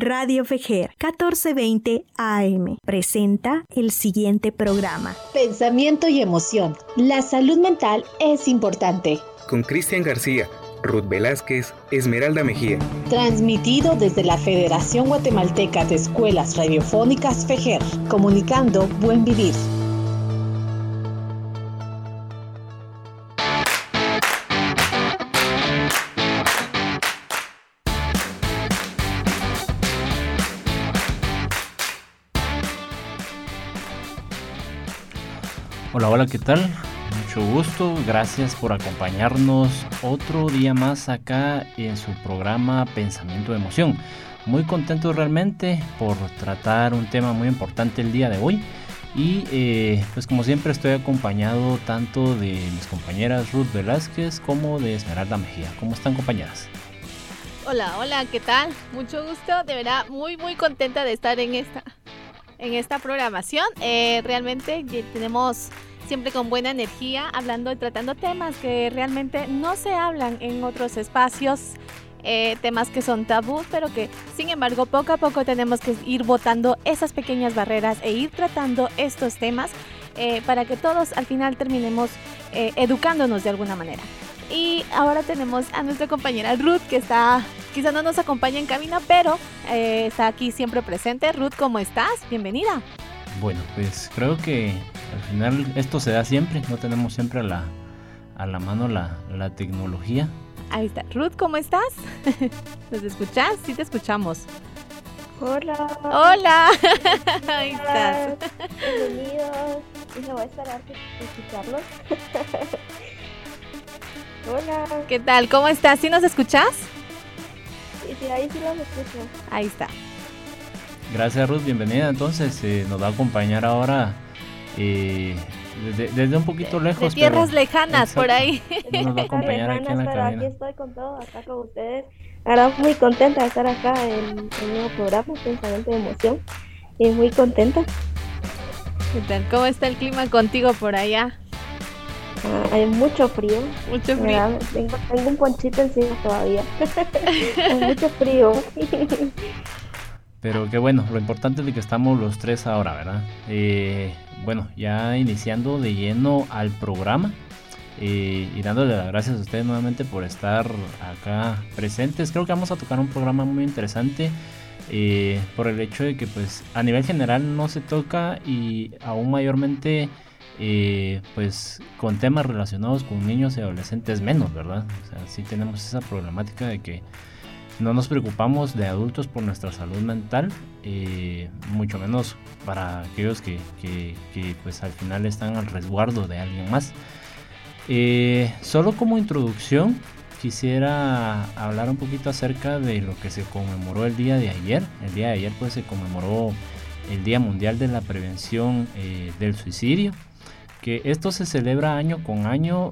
Radio Fejer 1420 AM presenta el siguiente programa. Pensamiento y emoción. La salud mental es importante. Con Cristian García, Ruth Velázquez, Esmeralda Mejía. Transmitido desde la Federación Guatemalteca de Escuelas Radiofónicas Fejer, comunicando buen vivir. Hola, hola, ¿qué tal? Mucho gusto, gracias por acompañarnos otro día más acá en su programa Pensamiento de Emoción. Muy contento realmente por tratar un tema muy importante el día de hoy. Y eh, pues como siempre estoy acompañado tanto de mis compañeras Ruth Velázquez como de Esmeralda Mejía. ¿Cómo están compañeras? Hola, hola, ¿qué tal? Mucho gusto, de verdad muy muy contenta de estar en esta en esta programación. Eh, realmente tenemos siempre con buena energía, hablando y tratando temas que realmente no se hablan en otros espacios. Eh, temas que son tabú, pero que sin embargo poco a poco tenemos que ir botando esas pequeñas barreras e ir tratando estos temas eh, para que todos al final terminemos eh, educándonos de alguna manera. Y ahora tenemos a nuestra compañera Ruth que está, quizá no nos acompaña en cabina, pero está aquí siempre presente. Ruth, ¿cómo estás? Bienvenida. Bueno, pues creo que al final esto se da siempre, no tenemos siempre a la, a la mano la, la tecnología. Ahí está. Ruth, ¿cómo estás? ¿Nos escuchas? Sí te escuchamos. Hola. Hola. Ahí estás. Bienvenidos. Y me voy a esperar escucharlos. Hola. ¿Qué tal? ¿Cómo estás? ¿Sí nos escuchas? Sí, sí, ahí sí los escucho. Ahí está. Gracias Ruth, bienvenida. Entonces eh, nos va a acompañar ahora eh, desde, un poquito lejos. De tierras lejanas, por ahí. Nos va a acompañar aquí en la pero Aquí estoy con todo, acá con ustedes. Ahora muy contenta de estar acá en el nuevo programa, Pensamiento de Emoción. Y muy contenta. ¿Qué tal? ¿Cómo está el clima contigo por allá? Ah, hay mucho frío. Mucho frío. Tengo, tengo un ponchito encima todavía. hay mucho frío. Pero qué bueno, lo importante es que estamos los tres ahora, ¿verdad? Eh, bueno, ya iniciando de lleno al programa eh, y dándole las gracias a ustedes nuevamente por estar acá presentes. Creo que vamos a tocar un programa muy interesante eh, por el hecho de que pues a nivel general no se toca y aún mayormente pues con temas relacionados con niños y adolescentes menos, ¿verdad? O sea, sí tenemos esa problemática de que no nos preocupamos de adultos por nuestra salud mental, eh, mucho menos para aquellos que, pues al final están al resguardo de alguien más. Eh, solo como introducción quisiera hablar un poquito acerca de lo que se conmemoró el día de ayer. El día de ayer pues se conmemoró el Día Mundial de la Prevención eh, del Suicidio que esto se celebra año con año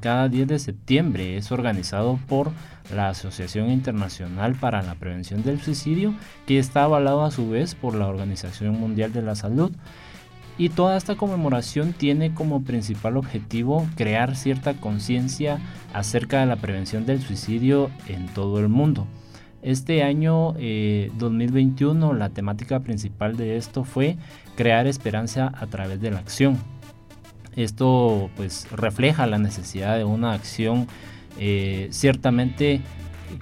cada 10 de septiembre. Es organizado por la Asociación Internacional para la Prevención del Suicidio, que está avalado a su vez por la Organización Mundial de la Salud. Y toda esta conmemoración tiene como principal objetivo crear cierta conciencia acerca de la prevención del suicidio en todo el mundo. Este año 2021 eh, la temática principal de esto fue crear esperanza a través de la acción. Esto pues refleja la necesidad de una acción eh, ciertamente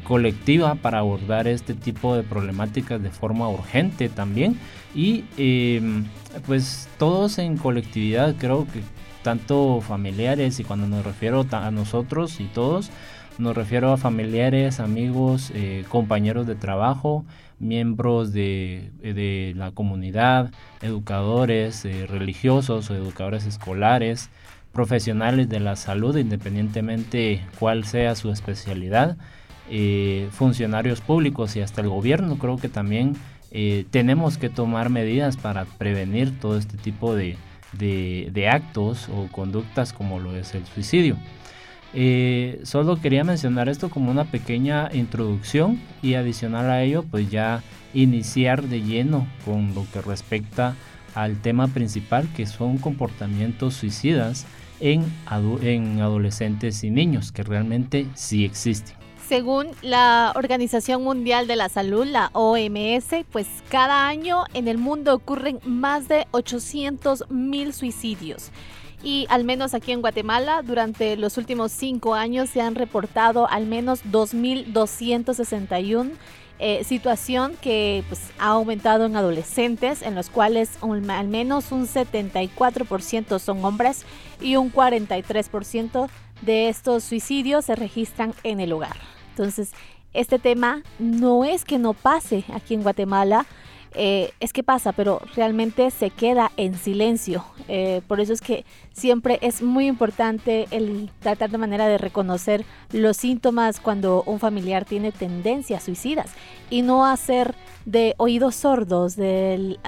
colectiva para abordar este tipo de problemáticas de forma urgente también. Y em, pues todos en colectividad creo que tanto familiares y cuando nos refiero a nosotros y todos nos refiero a familiares, amigos, eh, compañeros de trabajo, miembros de, de la comunidad, educadores eh, religiosos o educadores escolares, profesionales de la salud, independientemente cuál sea su especialidad, eh, funcionarios públicos y hasta el gobierno, creo que también eh, tenemos que tomar medidas para prevenir todo este tipo de, actos o conductas como lo es el suicidio. Eh, solo quería mencionar esto como una pequeña introducción y adicional a ello pues ya iniciar de lleno con lo que respecta al tema principal que son comportamientos suicidas en, en adolescentes y niños, que realmente sí existen. Según la Organización Mundial de la Salud, la OMS, pues cada año en el mundo ocurren más de 800 mil suicidios. Y al menos aquí en Guatemala, durante los últimos cinco años se han reportado al menos 2.261 eh, situación que pues, ha aumentado en adolescentes, en los cuales al menos un 74% son hombres y un 43% de estos suicidios se registran en el hogar. Entonces, este tema no es que no pase aquí en Guatemala, eh, es que pasa, pero realmente se queda en silencio. Eh, por eso es que siempre es muy importante el tratar de manera de reconocer los síntomas cuando un familiar tiene tendencias suicidas y no hacer de oídos sordos, de,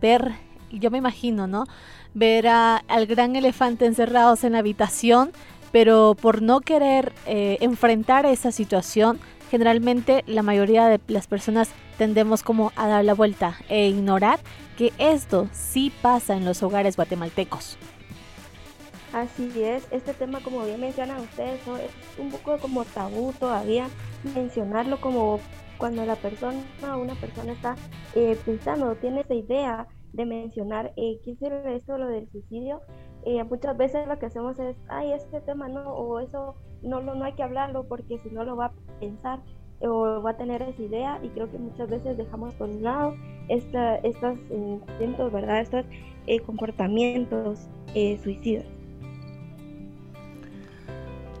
ver, yo me imagino, ¿no? Ver al gran elefante encerrados en la habitación, pero por no querer eh, enfrentar esa situación, generalmente la mayoría de las personas tendemos como a dar la vuelta e ignorar que esto sí pasa en los hogares guatemaltecos. Así es, este tema como bien mencionan ustedes es un poco como tabú todavía mencionarlo como cuando la persona una persona está eh, pensando, tiene esa idea de mencionar eh, qué sirve esto lo del suicidio, eh, muchas veces lo que hacemos es, ay, este tema no, o eso no, no, no hay que hablarlo porque si no lo va a pensar o va a tener esa idea y creo que muchas veces dejamos por un lado esta, estos intentos, ¿verdad? Estos eh, comportamientos eh, suicidas.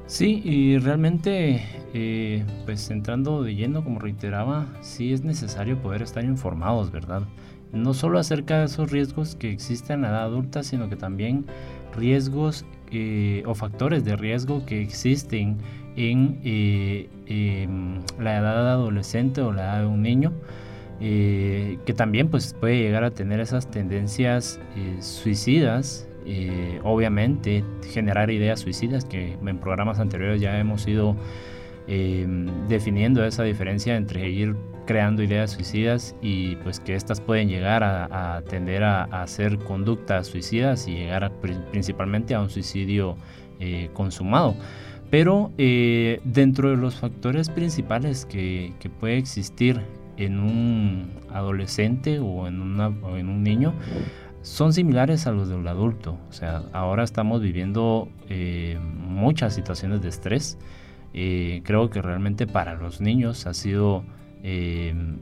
Sí, y realmente, eh, pues entrando de lleno, como reiteraba, sí es necesario poder estar informados, ¿verdad? No solo acerca de esos riesgos que existen en la edad adulta, sino que también riesgos o factores de riesgo que existen en eh, em, la edad adolescente o la edad de un niño, eh, que también pues, puede llegar a tener esas tendencias eh, suicidas, obviamente generar ideas suicidas, que en programas anteriores ya hemos ido em, definiendo esa diferencia entre ir creando ideas suicidas y pues que estas pueden llegar a, tender a, hacer conductas suicidas y llegar principalmente a un suicidio consumado. Pero eh, dentro de los factores principales que, puede existir en un adolescente o en, un niño son similares a los del adulto. O sea, ahora estamos viviendo eh, muchas situaciones de estrés. Eh, creo que realmente para los niños ha sido,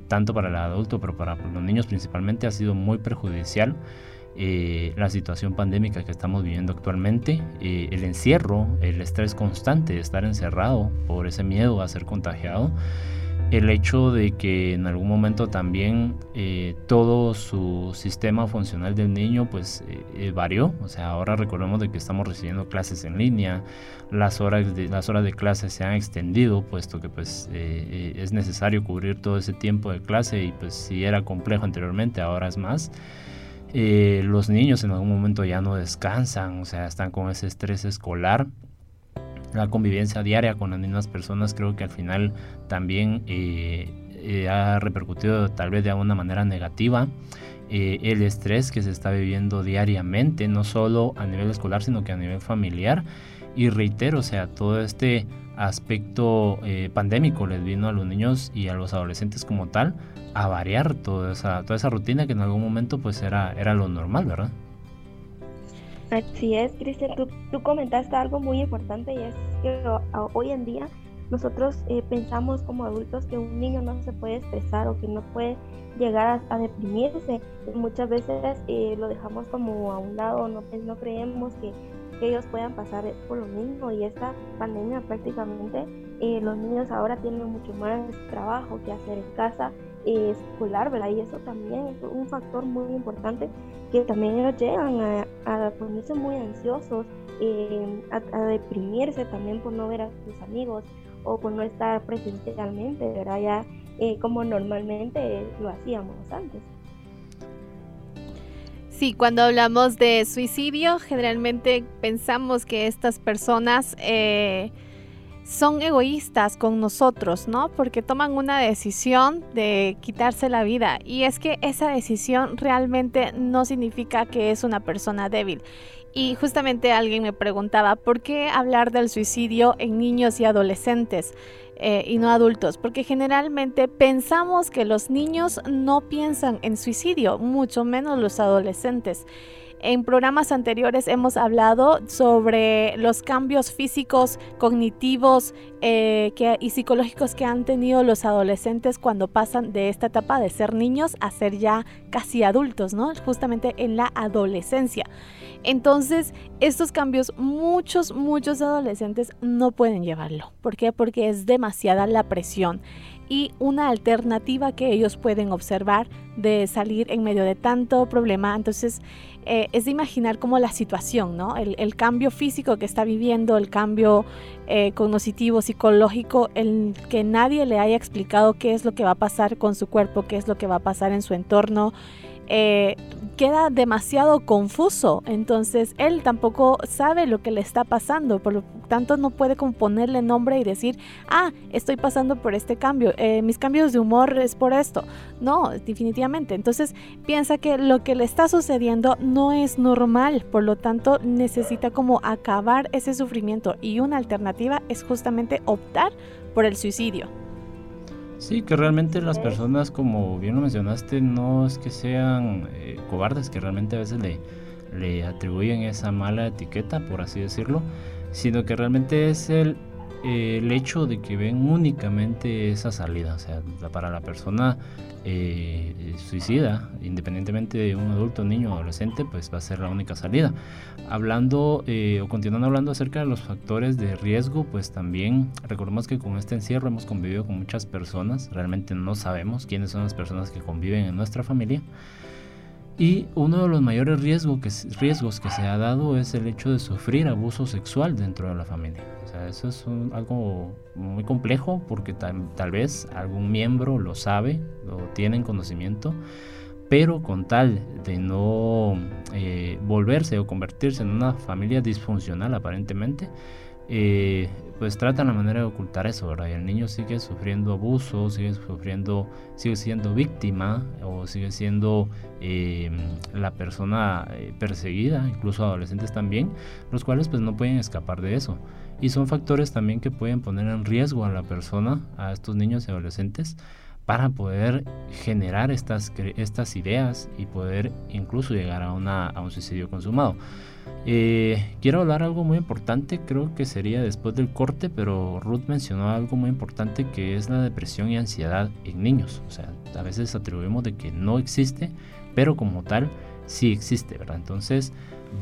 tanto para el adulto, pero para los niños principalmente, ha sido muy perjudicial eh, la situación pandémica que estamos viviendo actualmente, eh, el encierro, el estrés constante de estar encerrado por ese miedo a ser contagiado, el hecho de que en algún momento también eh, todo su sistema funcional del niño pues varió, o sea, ahora recordemos de que estamos recibiendo clases en línea, las horas de, las horas de clase se han extendido, puesto que pues es necesario cubrir todo ese tiempo de clase y pues si era complejo anteriormente, ahora es más. Eh, los niños en algún momento ya no descansan, o sea, están con ese estrés escolar. La convivencia diaria con las mismas personas creo que al final también eh, eh, ha repercutido tal vez de alguna manera negativa. el estrés que se está viviendo diariamente, no solo a nivel escolar, sino que a nivel familiar. Y reitero, o sea, todo este aspecto pandémico les vino a los niños y a los adolescentes como tal a variar toda esa, toda esa rutina que en algún momento pues era, era lo normal, ¿verdad? Así es, Cristian, tú, tú comentaste algo muy importante y es que hoy en día nosotros eh, pensamos como adultos que un niño no se puede estresar o que no puede llegar a, deprimirse. muchas veces eh, lo dejamos como a un lado, no, no creemos que, ellos puedan pasar por lo mismo y esta pandemia prácticamente eh, los niños ahora tienen mucho más trabajo que hacer en casa escolar, ¿verdad? Y eso también es un factor muy importante que también ellos llegan a, ponerse muy ansiosos, eh, a, deprimirse también por no ver a sus amigos o por no estar presencialmente, ¿verdad? Ya eh, como normalmente lo hacíamos antes. Sí, cuando hablamos de suicidio, generalmente pensamos que estas personas eh, son egoístas con nosotros, ¿no? Porque toman una decisión de quitarse la vida. Y es que esa decisión realmente no significa que es una persona débil. Y justamente alguien me preguntaba, ¿por qué hablar del suicidio en niños y adolescentes? Eh, y no adultos, porque generalmente pensamos que los niños no piensan en suicidio, mucho menos los adolescentes. En programas anteriores hemos hablado sobre los cambios físicos, cognitivos eh, y psicológicos que han tenido los adolescentes cuando pasan de esta etapa de ser niños a ser ya casi adultos, ¿no? Justamente en la adolescencia. Entonces, estos cambios muchos, muchos adolescentes no pueden llevarlo. ¿Por qué? Porque es demasiada la presión y una alternativa que ellos pueden observar de salir en medio de tanto problema. Entonces, eh, es de imaginar como la situación, ¿no? El, cambio físico que está viviendo, el cambio eh, cognitivo, psicológico, el que nadie le haya explicado qué es lo que va a pasar con su cuerpo, qué es lo que va a pasar en su entorno. Eh, queda demasiado confuso, entonces él tampoco sabe lo que le está pasando, por lo tanto no puede componerle nombre y decir, ah, estoy pasando por este cambio, eh, mis cambios de humor es por esto. No, definitivamente. Entonces piensa que lo que le está sucediendo no es normal, por lo tanto necesita como acabar ese sufrimiento y una alternativa es justamente optar por el suicidio. Sí, que realmente las personas, como bien lo mencionaste, no es que sean eh, cobardes, que realmente a veces le, le atribuyen esa mala etiqueta, por así decirlo, sino que realmente es el el hecho de que ven únicamente esa salida, o sea, para la persona eh, suicida, independientemente de un adulto, niño o adolescente, pues va a ser la única salida. Hablando eh, o continuando hablando acerca de los factores de riesgo, pues también recordemos que con este encierro hemos convivido con muchas personas, realmente no sabemos quiénes son las personas que conviven en nuestra familia. Y uno de los mayores riesgos que, riesgos que se ha dado es el hecho de sufrir abuso sexual dentro de la familia. O sea, eso es algo muy complejo porque tal, vez algún miembro lo sabe, lo tiene en conocimiento, pero con tal de no eh, volverse o convertirse en una familia disfuncional aparentemente, eh, pues tratan la manera de ocultar eso, ¿verdad? Y el niño sigue sufriendo abuso, sigue sufriendo, sigue siendo víctima o sigue siendo em, la persona eh, perseguida, incluso adolescentes también, los cuales pues no pueden escapar de eso. Y son factores también que pueden poner en riesgo a la persona, a estos niños y adolescentes, para poder generar estas, estas ideas y poder incluso llegar a, una, a un suicidio consumado. Eh, quiero hablar algo muy importante, creo que sería después del corte, pero Ruth mencionó algo muy importante que es la depresión y ansiedad en niños. O sea, a veces atribuimos de que no existe, pero como tal sí existe, ¿verdad? Entonces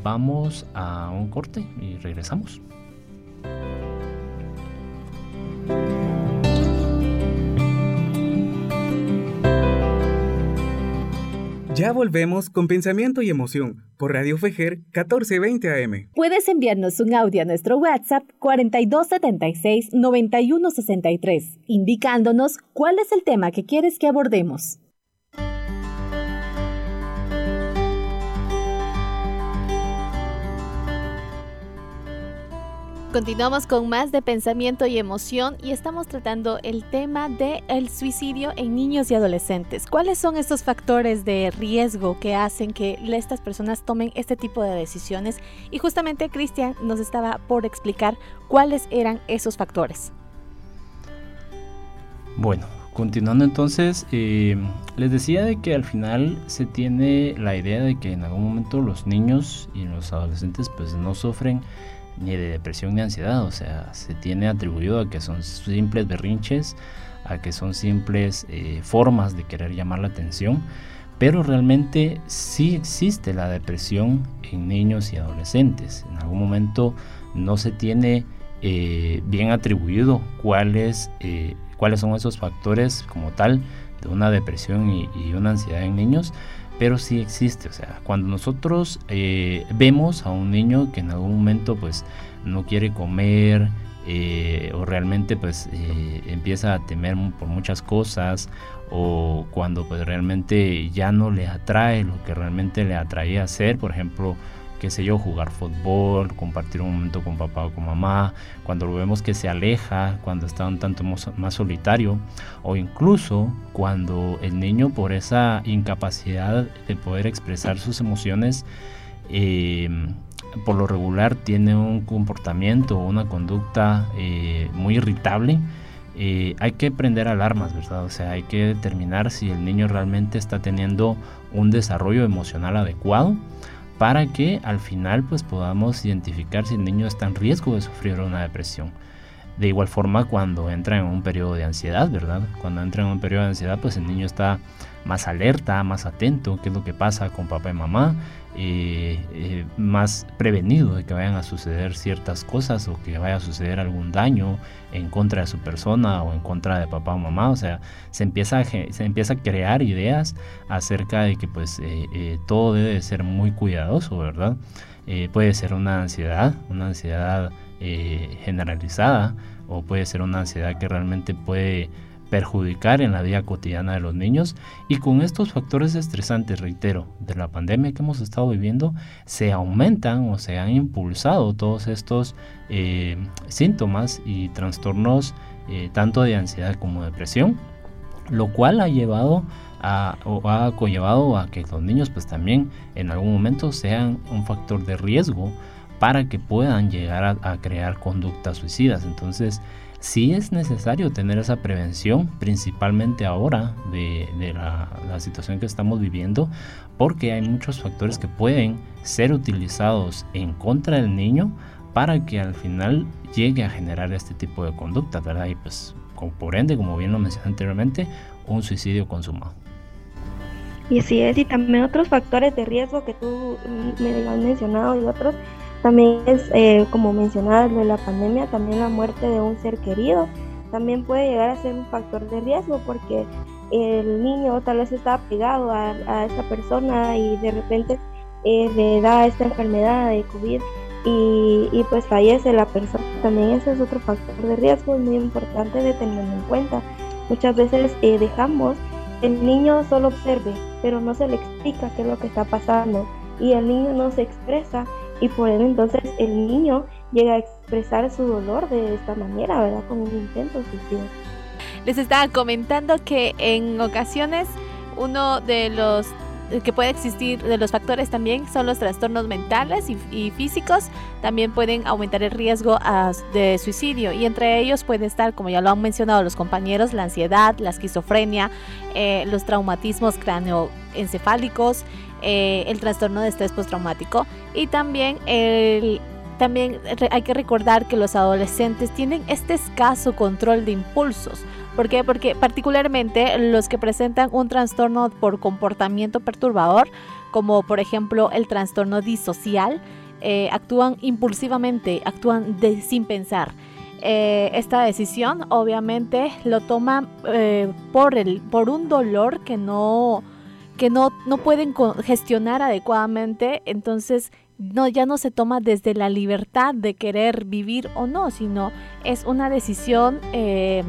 vamos a un corte y regresamos. Ya volvemos con pensamiento y emoción por Radio Fejer 1420 AM. Puedes enviarnos un audio a nuestro WhatsApp 4276-9163, indicándonos cuál es el tema que quieres que abordemos. Continuamos con más de pensamiento y emoción y estamos tratando el tema del el suicidio en niños y adolescentes. ¿Cuáles son estos factores de riesgo que hacen que estas personas tomen este tipo de decisiones? Y justamente Cristian nos estaba por explicar cuáles eran esos factores. Bueno, continuando entonces, eh, les decía de que al final se tiene la idea de que en algún momento los niños y los adolescentes pues no sufren ni de depresión ni ansiedad, o sea, se tiene atribuido a que son simples berrinches, a que son simples eh, formas de querer llamar la atención, pero realmente sí existe la depresión en niños y adolescentes. En algún momento no se tiene eh, bien atribuido cuáles, eh, cuáles son esos factores como tal de una depresión y, y una ansiedad en niños, pero sí existe. O sea, cuando nosotros eh, vemos a un niño que en algún momento pues no quiere comer eh, o realmente pues eh, empieza a temer por muchas cosas o cuando pues realmente ya no le atrae lo que realmente le atraía hacer, por ejemplo, qué sé yo, jugar fútbol, compartir un momento con papá o con mamá, cuando lo vemos que se aleja, cuando está un tanto más solitario, o incluso cuando el niño por esa incapacidad de poder expresar sus emociones, eh, por lo regular tiene un comportamiento o una conducta eh, muy irritable, eh, hay que prender alarmas, ¿verdad? O sea, hay que determinar si el niño realmente está teniendo un desarrollo emocional adecuado para que al final pues podamos identificar si el niño está en riesgo de sufrir una depresión. De igual forma cuando entra en un periodo de ansiedad, ¿verdad? Cuando entra en un periodo de ansiedad pues el niño está más alerta, más atento, qué es lo que pasa con papá y mamá, eh, eh, más prevenido de que vayan a suceder ciertas cosas o que vaya a suceder algún daño en contra de su persona o en contra de papá o mamá. O sea, se empieza a, se empieza a crear ideas acerca de que pues eh, todo debe ser muy cuidadoso, ¿verdad? puede ser una ansiedad, una ansiedad generalizada o puede ser una ansiedad que realmente puede perjudicar en la vida cotidiana de los niños y con estos factores estresantes, reitero, de la pandemia que hemos estado viviendo, se aumentan o se han impulsado todos estos eh, síntomas y trastornos eh, tanto de ansiedad como depresión, lo cual ha llevado a, o ha conllevado a que los niños pues también en algún momento sean un factor de riesgo para que puedan llegar a, a crear conductas suicidas. Entonces, sí es necesario tener esa prevención, principalmente ahora de, la, situación que estamos viviendo, porque hay muchos factores que pueden ser utilizados en contra del niño para que al final llegue a generar este tipo de conducta, ¿verdad? Y pues por ende, como bien lo mencioné anteriormente, un suicidio consumado. Y así es, y también otros factores de riesgo que tú me has mencionado y otros también es, eh, como mencionaba, de la pandemia, también la muerte de un ser querido. También puede llegar a ser un factor de riesgo porque el niño tal vez está pegado a, a esta persona y de repente eh, le da esta enfermedad de COVID y, y, pues fallece la persona. También ese es otro factor de riesgo muy importante de tener en cuenta. Muchas veces eh, dejamos el niño solo observe, pero no se le explica qué es lo que está pasando y el niño no se expresa y por ende entonces el niño llega a expresar su dolor de esta manera, ¿verdad? Con un intento suicidio. Les estaba comentando que en ocasiones uno de los que puede existir de los factores también son los trastornos mentales y, físicos también pueden aumentar el riesgo de suicidio y entre ellos puede estar como ya lo han mencionado los compañeros la ansiedad la esquizofrenia eh, los traumatismos cráneoencefálicos eh, el trastorno de estrés postraumático y también el también hay que recordar que los adolescentes tienen este escaso control de impulsos. ¿Por qué? Porque particularmente los que presentan un trastorno por comportamiento perturbador, como por ejemplo el trastorno disocial, eh, actúan impulsivamente, actúan sin pensar. Eh, esta decisión obviamente lo toman por, el, por un dolor que no, que no, no pueden gestionar adecuadamente, entonces no, ya no se toma desde la libertad de querer vivir o no, sino es una decisión eh,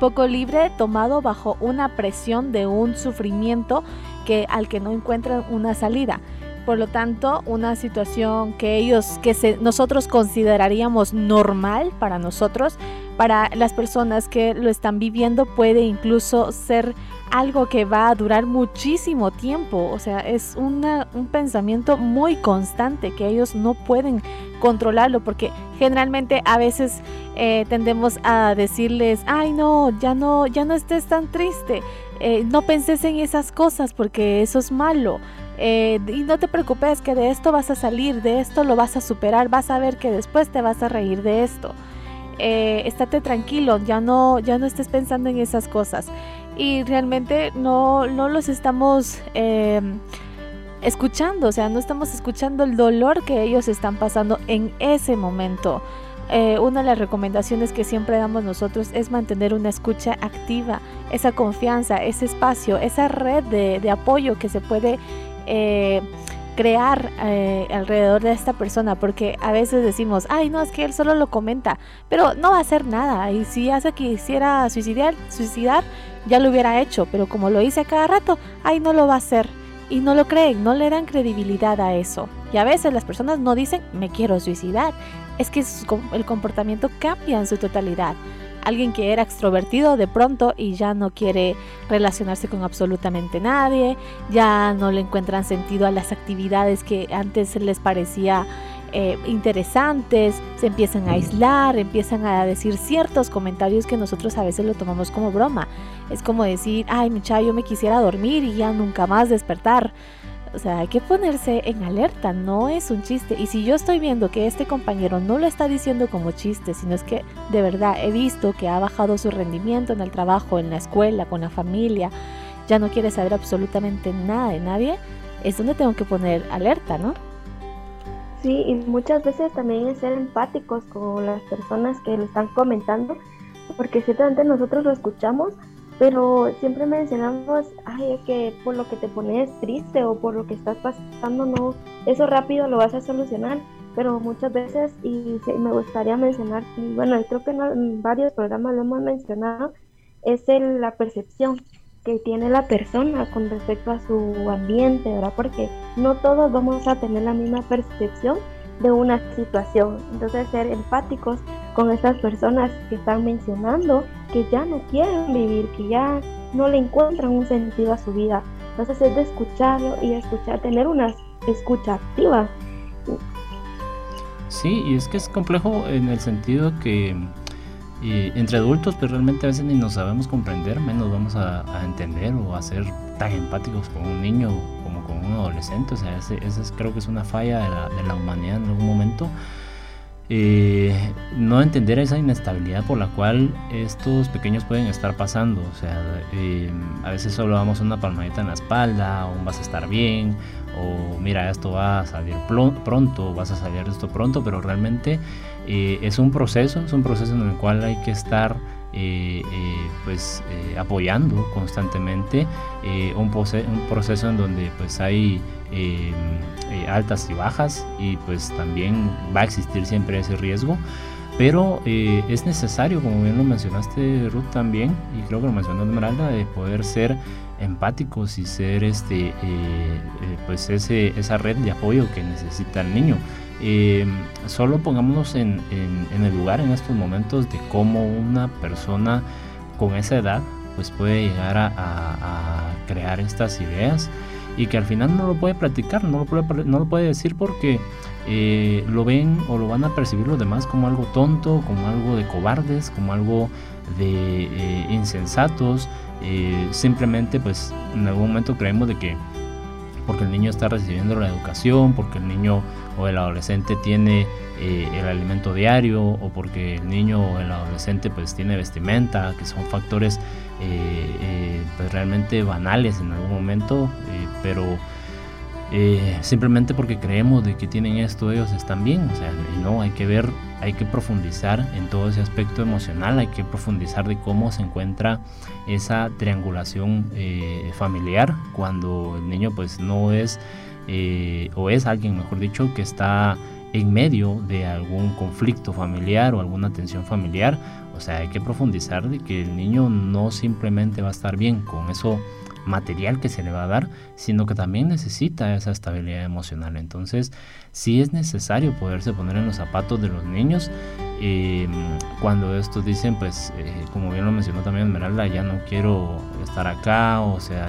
poco libre tomado bajo una presión de un sufrimiento que, al que no encuentran una salida. Por lo tanto, una situación que ellos, que nosotros consideraríamos normal para nosotros, para las personas que lo están viviendo puede incluso ser algo que va a durar muchísimo tiempo. O sea, es un pensamiento muy constante que ellos no pueden controlarlo porque generalmente a veces eh, tendemos a decirles, ay no, ya no, ya no estés tan triste, eh, no penses en esas cosas porque eso es malo. Eh, y no te preocupes que de esto vas a salir, de esto lo vas a superar, vas a ver que después te vas a reír de esto. estate tranquilo, ya no, ya no estés pensando en esas cosas y realmente no, no los estamos em, escuchando, o sea, no estamos escuchando el dolor que ellos están pasando en ese momento. Eh, una de las recomendaciones que siempre damos nosotros es mantener una escucha activa, esa confianza, ese espacio, esa red de, apoyo que se puede eh, crear eh, alrededor de esta persona, porque a veces decimos, ay, no, es que él solo lo comenta, pero no va a hacer nada. Y si hace que quisiera suicidar, suicidar, ya lo hubiera hecho, pero como lo hice cada rato, ay, no lo va a hacer. Y no lo creen, no le dan credibilidad a eso. Y a veces las personas no dicen, me quiero suicidar. Es que el comportamiento cambia en su totalidad alguien que era extrovertido de pronto y ya no quiere relacionarse con absolutamente nadie, ya no le encuentran sentido a las actividades que antes les parecía eh, interesantes, se empiezan a aislar, empiezan a decir ciertos comentarios que nosotros a veces lo tomamos como broma. Es como decir, ay, mi yo me quisiera dormir y ya nunca más despertar. O sea, hay que ponerse en alerta, no es un chiste. Y si yo estoy viendo que este compañero no lo está diciendo como chiste, sino es que de verdad he visto que ha bajado su rendimiento en el trabajo, en la escuela, con la familia, ya no quiere saber absolutamente nada de nadie, es donde tengo que poner alerta, ¿no? Sí, y muchas veces también es ser empáticos con las personas que lo están comentando, porque ciertamente nosotros lo escuchamos, pero siempre mencionamos, ay, es que por lo que te pones triste o por lo que estás pasando, no, eso rápido lo vas a solucionar, pero muchas veces, y me gustaría mencionar, bueno, creo que en varios programas lo hemos mencionado, es el, la percepción que tiene la persona con respecto a su ambiente, ¿verdad? Porque no todos vamos a tener la misma percepción de una situación. Entonces, ser empáticos con estas personas que están mencionando que ya no quieren vivir, que ya no le encuentran un sentido a su vida. Entonces, es de escucharlo y escuchar, tener una escucha activa. Sí, y es que es complejo en el sentido que entre adultos, pues realmente a veces ni nos sabemos comprender, menos vamos a, entender o a ser tan empáticos con un niño como con un adolescente. O sea, ese, creo que es una falla de la, de la humanidad en algún momento. Eh, no entender esa inestabilidad por la cual estos pequeños pueden estar pasando. O sea, eh, a veces solo damos una palmadita en la espalda, o vas a estar bien, o mira, esto va a salir pronto, vas a salir de esto pronto, pero realmente eh, es un proceso, es un proceso en el cual hay que estar eh, eh, pues apoyando constantemente un, un, proceso en donde pues hay altas y bajas y pues también va a existir siempre ese riesgo. Pero es necesario como bien lo mencionaste Ruth también y creo que lo mencionó Esmeralda de poder ser empáticos y ser este pues ese, esa red de apoyo que necesita el niño eh, solo pongámonos en, el lugar en estos momentos de cómo una persona con esa edad pues puede llegar a, crear estas ideas y que al final no lo puede practicar, no lo puede, decir porque eh, lo ven o lo van a percibir los demás como algo tonto, como algo de cobardes, como algo de eh, insensatos. simplemente pues en algún momento creemos de que porque el niño está recibiendo la educación, porque el niño o el adolescente tiene eh, el alimento diario o porque el niño o el adolescente pues tiene vestimenta, que son factores eh, eh, pues realmente banales en algún momento, pero simplemente porque creemos de que tienen esto ellos están bien, o sea, no, hay que ver, hay que profundizar en todo ese aspecto emocional, hay que profundizar de cómo se encuentra esa triangulación familiar cuando el niño pues no es eh, o es alguien, mejor dicho, que está en medio de algún conflicto familiar o alguna tensión familiar. O sea, hay que profundizar de que el niño no simplemente va a estar bien con eso material que se le va a dar, sino que también necesita esa estabilidad emocional. Entonces, sí es necesario poderse poner en los zapatos de los niños. Em, cuando estos dicen, pues, eh, como bien lo mencionó también Esmeralda, ya no quiero estar acá, o sea,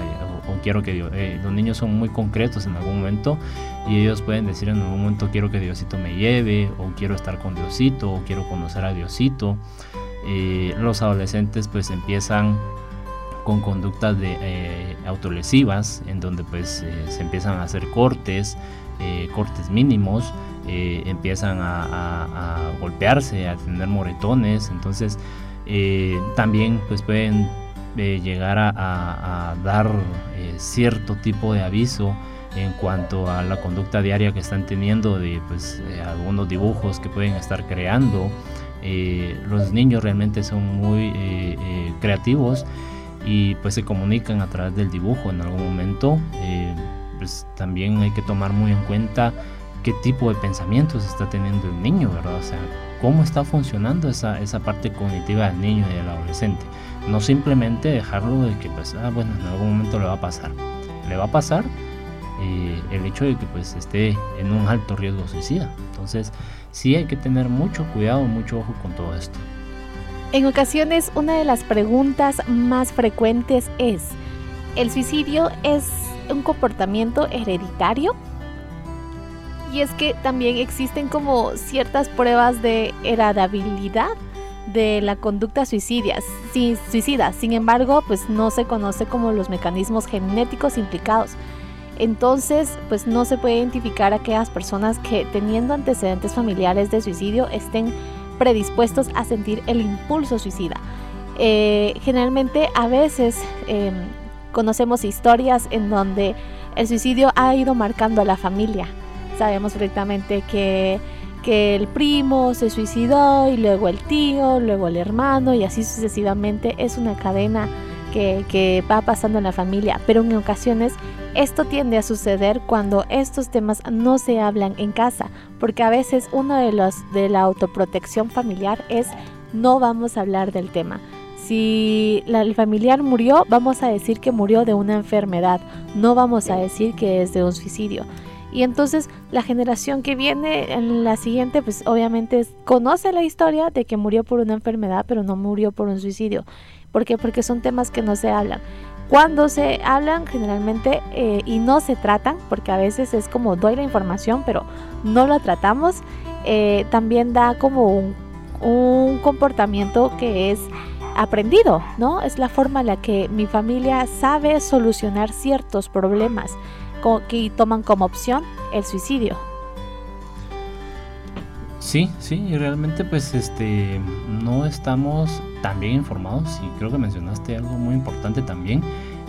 o, quiero que Dios, eh, los niños son muy concretos en algún momento y ellos pueden decir en algún momento quiero que Diosito me lleve, o quiero estar con Diosito, o quiero conocer a Diosito. Eh, los adolescentes pues empiezan con conductas de, eh, autolesivas, en donde pues eh, se empiezan a hacer cortes, eh, cortes mínimos, empiezan a, golpearse, a tener moretones, entonces también pues pueden llegar a, dar cierto tipo de aviso en cuanto a la conducta diaria que están teniendo de pues, algunos dibujos que pueden estar creando. los niños realmente son muy creativos y pues se comunican a través del dibujo en algún momento. Eh, pues también hay que tomar muy en cuenta qué tipo de pensamientos está teniendo el niño, ¿verdad? O sea, cómo está funcionando esa, esa parte cognitiva del niño y del adolescente. No simplemente dejarlo de que, pues, ah, bueno, en algún momento le va a pasar. Le va a pasar eh, el hecho de que pues esté en un alto riesgo suicida. Entonces, sí hay que tener mucho cuidado, mucho ojo con todo esto. En ocasiones una de las preguntas más frecuentes es, ¿el suicidio es un comportamiento hereditario? y es que también existen como ciertas pruebas de heredabilidad de la conducta suicida. suicida. Sin embargo, pues no se conoce como los mecanismos genéticos implicados. Entonces, pues no se puede identificar a aquellas personas que teniendo antecedentes familiares de suicidio estén predispuestos a sentir el impulso suicida. Eh, generalmente a veces em, conocemos historias en donde el suicidio ha ido marcando a la familia. Sabemos directamente que que el primo se suicidó y luego el tío, luego el hermano y así sucesivamente. Es una cadena que, va pasando en la familia, pero en ocasiones esto tiende a suceder cuando estos temas no se hablan en casa, porque a veces uno de los de la autoprotección familiar es no vamos a hablar del tema. Si el familiar murió, vamos a decir que murió de una enfermedad, no vamos a decir que es de un suicidio. Y entonces la generación que viene en la siguiente, pues obviamente conoce la historia de que murió por una enfermedad, pero no murió por un suicidio. ¿Por qué? Porque son temas que no se hablan. Cuando se hablan generalmente eh, y no se tratan, porque a veces es como doy la información, pero no la tratamos, eh, también da como un, un comportamiento que es aprendido, ¿no? Es la forma en la que mi familia sabe solucionar ciertos problemas que toman como opción el suicidio. Sí, sí, y realmente pues este no estamos tan bien informados y creo que mencionaste algo muy importante también,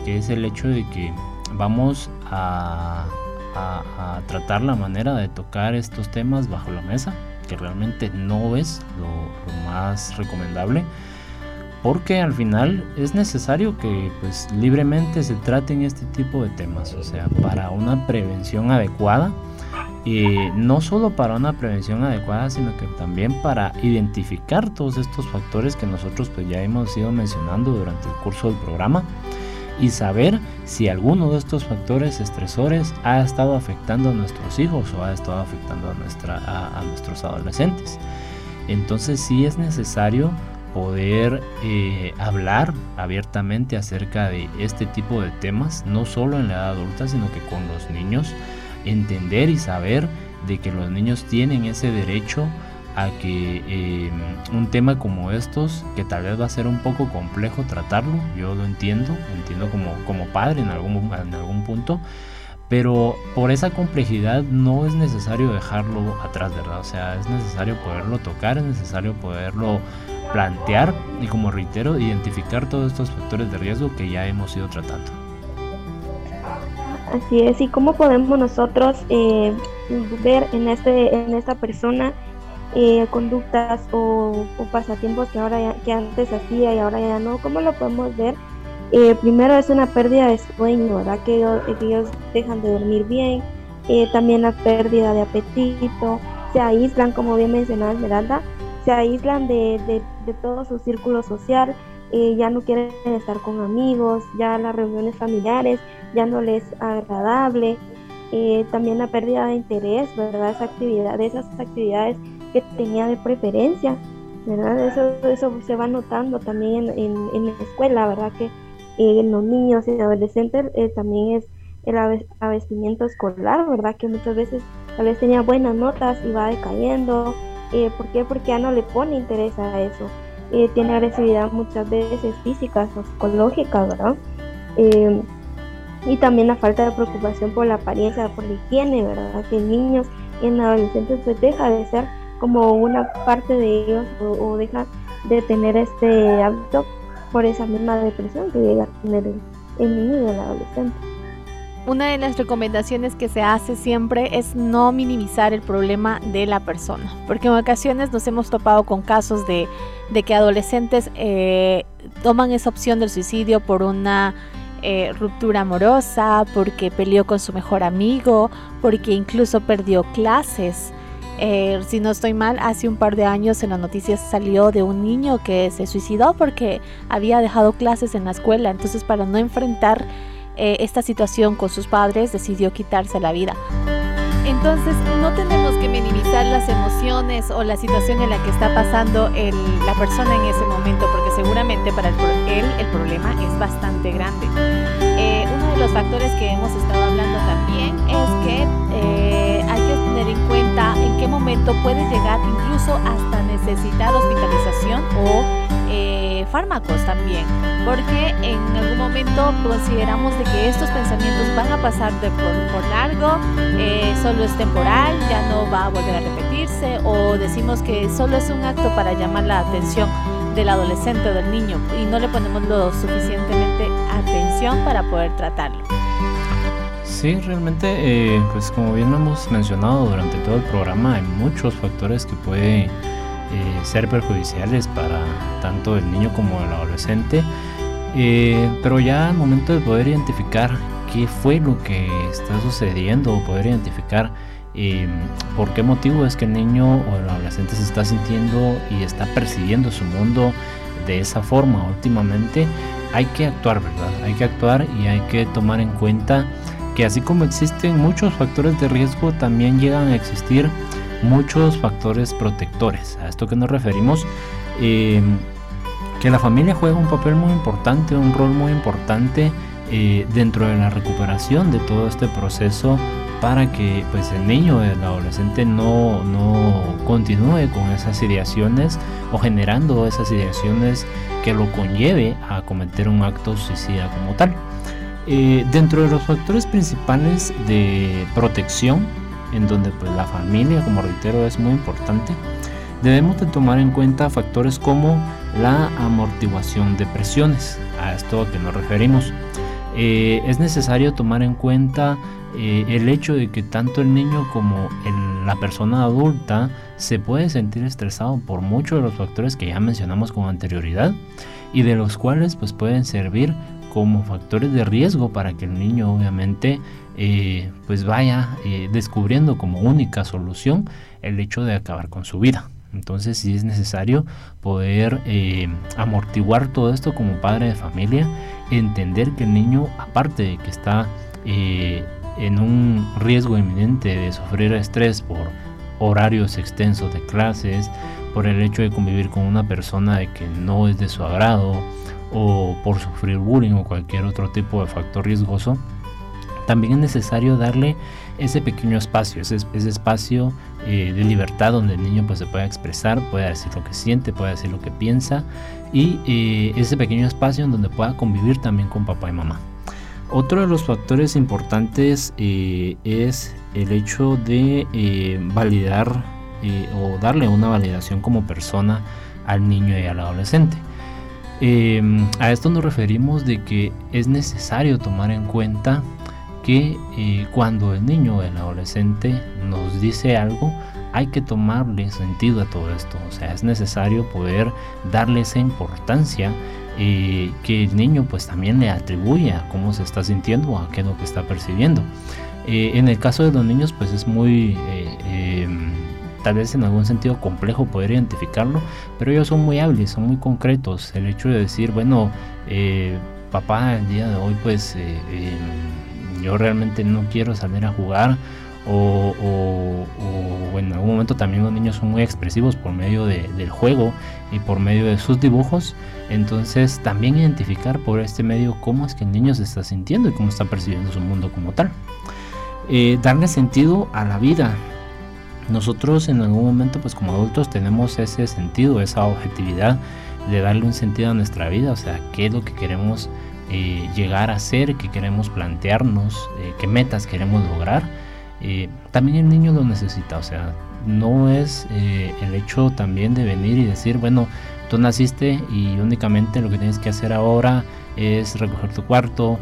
que es el hecho de que vamos a, tratar la manera de tocar estos temas bajo la mesa, que realmente no es lo más recomendable porque al final es necesario que pues libremente se traten este tipo de temas, o sea, para una prevención adecuada, y no solo para una prevención adecuada, sino que también para identificar todos estos factores que nosotros pues ya hemos ido mencionando durante el curso del programa y saber si alguno de estos factores estresores ha estado afectando a nuestros hijos o ha estado afectando a, nuestra, a nuestros adolescentes. Entonces sí es necesario poder eh, hablar abiertamente acerca de este tipo de temas, no solo en la edad adulta, sino que con los niños, entender y saber de que los niños tienen ese derecho a que em, un tema como estos, que tal vez va a ser un poco complejo tratarlo, yo lo entiendo, entiendo como, como padre en algún, en algún punto, pero por esa complejidad no es necesario dejarlo atrás, ¿verdad? O sea, es necesario poderlo tocar, es necesario poderlo plantear y como reitero, identificar todos estos factores de riesgo que ya hemos ido tratando. Así es, y cómo podemos nosotros eh, ver en, este, en esta persona eh, conductas o, pasatiempos que ahora que antes hacía y ahora ya no, ¿cómo lo podemos ver? Eh, primero es una pérdida de sueño, ¿verdad? Que ellos, dejan de dormir bien, también la pérdida de apetito, se aíslan, como bien mencionaba Esmeralda, se aíslan de, todo su círculo social, eh, ya no quieren estar con amigos, ya las reuniones familiares ya no les es agradable, eh, también la pérdida de interés, ¿verdad? Esa actividad, de esas actividades que tenía de preferencia, ¿verdad? Eso, eso se va notando también en, la escuela, ¿verdad? Que eh, en los niños y adolescentes también es el avestimiento escolar, ¿verdad? Que muchas veces tal vez tenía buenas notas y va decayendo, eh, ¿Por qué? Porque ya no le pone interés a eso. Eh, tiene agresividad muchas veces físicas o psicológicas, ¿verdad? Eh, y también la falta de preocupación por la apariencia, por la higiene, ¿verdad? Que niños y en adolescentes pues deja de ser como una parte de ellos o, deja de tener este hábito por esa misma depresión que llega a tener el niño y el adolescente. Una de las recomendaciones que se hace siempre es no minimizar el problema de la persona, porque en ocasiones nos hemos topado con casos de, que adolescentes eh, toman esa opción del suicidio por una eh, ruptura amorosa, porque peleó con su mejor amigo, porque incluso perdió clases. Eh, si no estoy mal, hace un par de años en las noticias salió de un niño que se suicidó porque había dejado clases en la escuela. Entonces, para no enfrentar eh, esta situación con sus padres, decidió quitarse la vida. Entonces, no tenemos que minimizar las emociones o la situación en la que está pasando la persona en ese momento, porque seguramente para él el problema es bastante grande. Eh, uno de los factores que hemos estado hablando también es que eh, hay que tener en qué momento puede llegar incluso hasta necesitar hospitalización o eh, fármacos también, porque en algún momento consideramos de que estos pensamientos van a pasar de por, largo, eh, solo es temporal, ya no va a volver a repetirse, o decimos que solo es un acto para llamar la atención del adolescente o del niño y no le ponemos lo suficientemente atención para poder tratarlo. Sí, realmente, eh, pues como bien hemos mencionado durante todo el programa, hay muchos factores que pueden eh, ser perjudiciales para tanto el niño como el adolescente, eh, pero ya al momento de poder identificar qué fue lo que está sucediendo, o poder identificar por qué motivo es que el niño o el adolescente se está sintiendo y está percibiendo su mundo de esa forma últimamente, hay que actuar, ¿verdad? Hay que actuar y hay que tomar en cuenta que así como existen muchos factores de riesgo, también llegan a existir muchos factores protectores. A esto que nos referimos, em, que la familia juega un papel muy importante, un rol muy importante eh, dentro de la recuperación de todo este proceso para que pues el niño o el adolescente no, no continúe con esas ideaciones o generando esas ideaciones que lo conlleve a cometer un acto suicida como tal. Eh, dentro de los factores principales de protección, en donde pues, la familia, como reitero, es muy importante, debemos de tomar en cuenta factores como la amortiguación de presiones. A esto a que nos referimos. Eh, es necesario tomar en cuenta eh, el hecho de que tanto el niño como la persona adulta se puede sentir estresado por muchos de los factores que ya mencionamos con anterioridad y de los cuales pues pueden servir como factores de riesgo para que el niño obviamente eh, pues vaya eh, descubriendo como única solución el hecho de acabar con su vida. Entonces sí es necesario poder eh, amortiguar todo esto como padre de familia, entender que el niño aparte de que está en un riesgo inminente de sufrir estrés por horarios extensos de clases, por el hecho de convivir con una persona de que no es de su agrado, o por sufrir bullying o cualquier otro tipo de factor riesgoso, también es necesario darle ese pequeño espacio, ese, espacio eh, de libertad donde el niño pues, se pueda expresar, pueda decir lo que siente, pueda decir lo que piensa y eh, ese pequeño espacio en donde pueda convivir también con papá y mamá. Otro de los factores importantes eh, es el hecho de validar o darle una validación como persona al niño y al adolescente. A esto nos referimos de que es necesario tomar en cuenta que eh, cuando el niño o el adolescente nos dice algo, hay que tomarle sentido a todo esto. O sea, es necesario poder darle esa importancia eh, que el niño pues también le atribuye a cómo se está sintiendo o a qué es lo que está percibiendo. Eh, en el caso de los niños pues es muy em, tal vez en algún sentido complejo poder identificarlo, pero ellos son muy hábiles, son muy concretos. El hecho de decir, bueno, eh, papá, el día de hoy pues eh, em, yo realmente no quiero salir a jugar. O, en algún momento también los niños son muy expresivos por medio del juego y por medio de sus dibujos. Entonces también identificar por este medio cómo es que el niño se está sintiendo y cómo está percibiendo su mundo como tal. Eh, darle sentido a la vida, nosotros en algún momento pues como adultos tenemos ese sentido, esa objetividad de darle un sentido a nuestra vida, o sea, qué es lo que queremos eh, llegar a ser, qué queremos plantearnos, eh, qué metas queremos lograr. Eh, también el niño lo necesita, o sea, no es el hecho también de venir y decir, bueno, tú naciste y únicamente lo que tienes que hacer ahora es recoger tu cuarto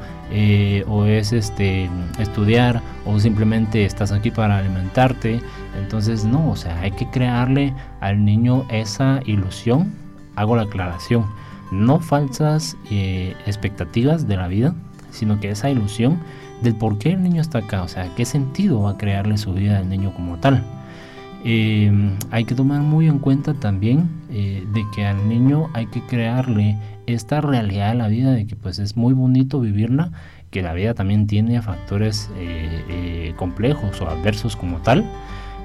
o es este estudiar o simplemente estás aquí para alimentarte entonces no o sea hay que crearle al niño esa ilusión hago la aclaración no falsas eh, expectativas de la vida sino que esa ilusión del por qué el niño está acá o sea qué sentido va a crearle su vida al niño como tal. Eh, hay que tomar muy en cuenta también de que al niño hay que crearle esta realidad de la vida de que pues es muy bonito vivirla, que la vida también tiene factores eh, eh, complejos o adversos como tal,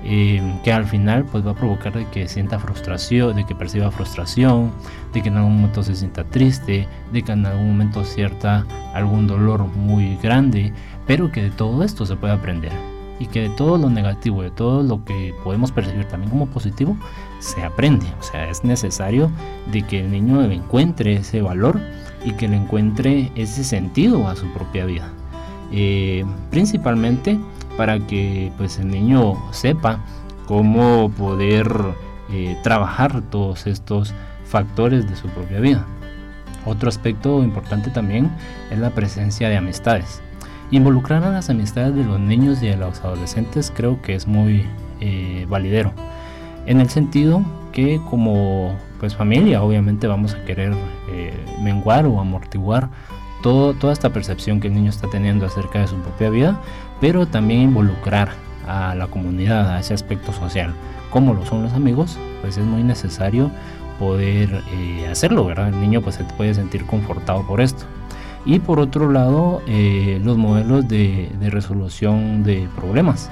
eh, que al final pues va a provocar de que sienta frustración, de que perciba frustración, de que en algún momento se sienta triste, de que en algún momento cierta algún dolor muy grande, pero que de todo esto se puede aprender. y que de todo lo negativo, de todo lo que podemos percibir también como positivo, se aprende. O sea, es necesario de que el niño encuentre ese valor y que le encuentre ese sentido a su propia vida. Eh, principalmente para que pues el niño sepa cómo poder eh, trabajar todos estos factores de su propia vida. Otro aspecto importante también es la presencia de amistades. Involucrar a las amistades de los niños y de los adolescentes creo que es muy eh, validero. En el sentido que como pues familia obviamente vamos a querer eh, menguar o amortiguar todo, toda esta percepción que el niño está teniendo acerca de su propia vida, pero también involucrar a la comunidad, a ese aspecto social, como lo son los amigos, pues es muy necesario poder eh, hacerlo, ¿verdad? El niño pues se puede sentir confortado por esto. Y por otro lado, eh, los modelos de, resolución de problemas.